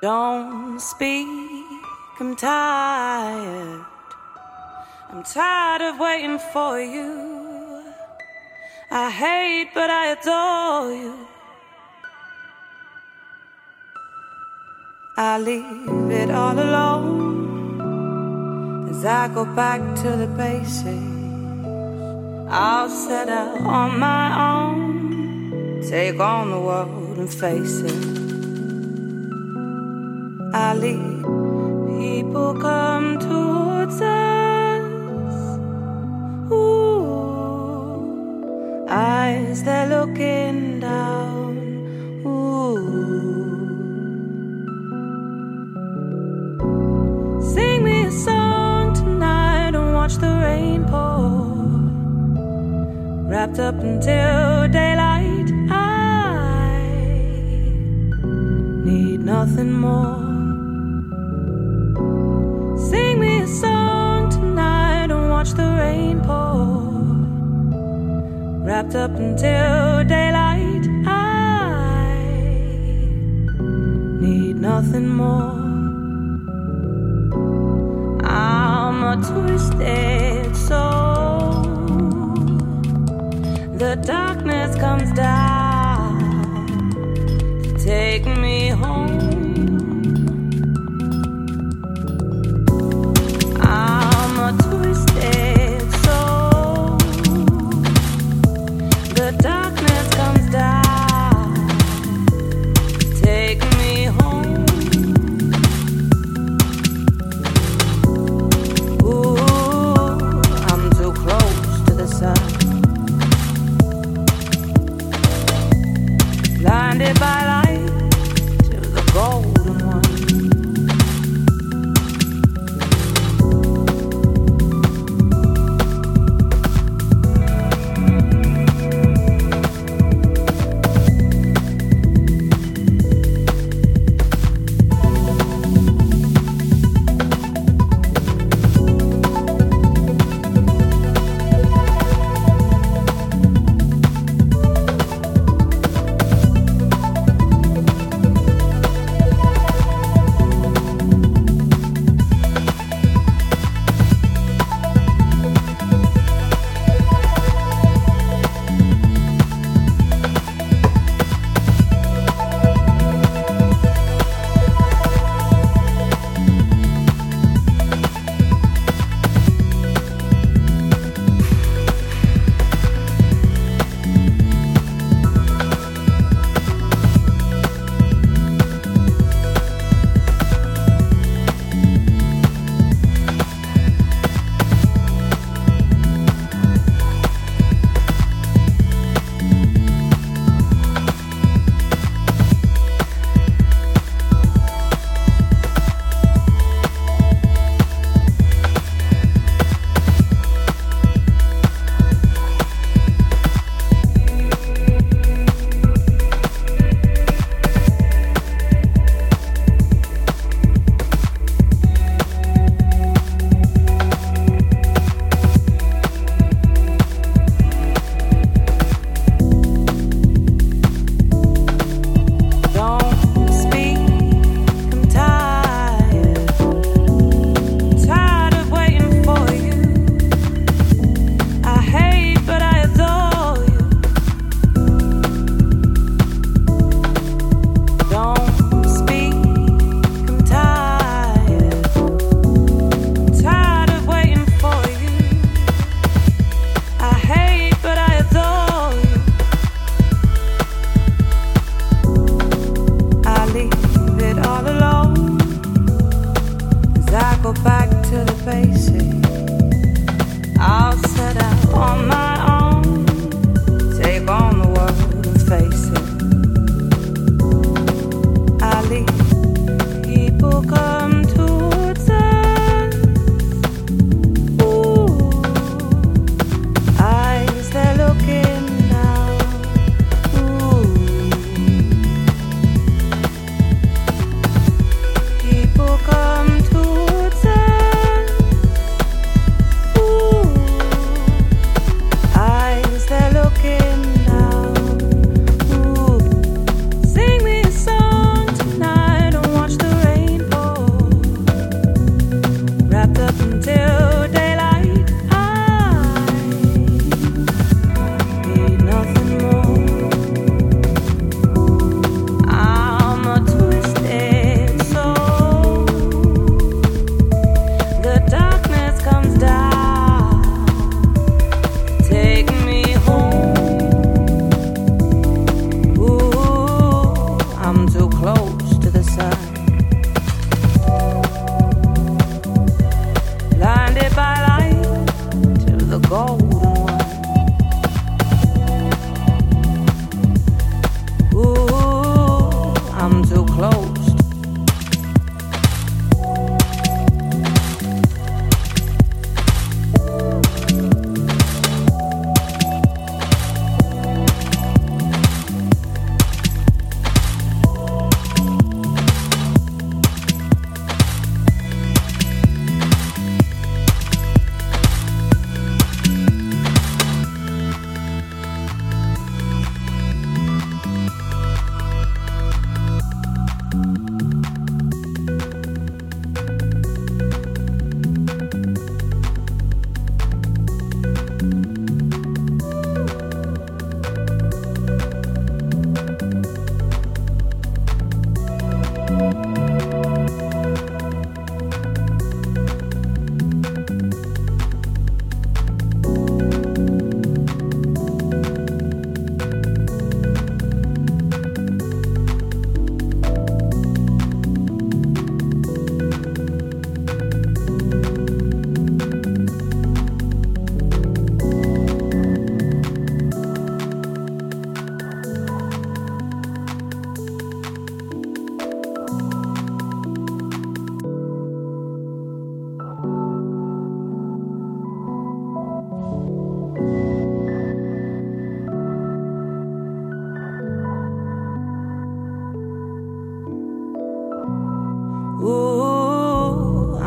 Don't speak, I'm tired. I'm tired of waiting for you. I hate, but I adore you. I leave it all alone as I go back to the basics. I'll set out on my own, take on the world and face it. Leave people come towards us. Ooh, eyes they're looking down. Ooh, sing me a song tonight and watch the rain pour. Wrapped up until daylight, I need nothing more. Up until daylight, I need nothing more. I'm a twisted soul. The darkness comes down faces.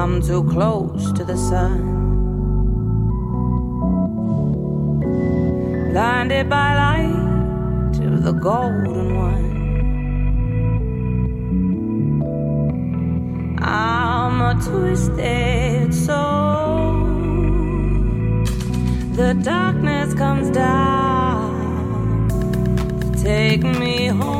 Too close to the sun. Blinded by light to the golden one. I'm a twisted soul. The darkness comes down to take me home.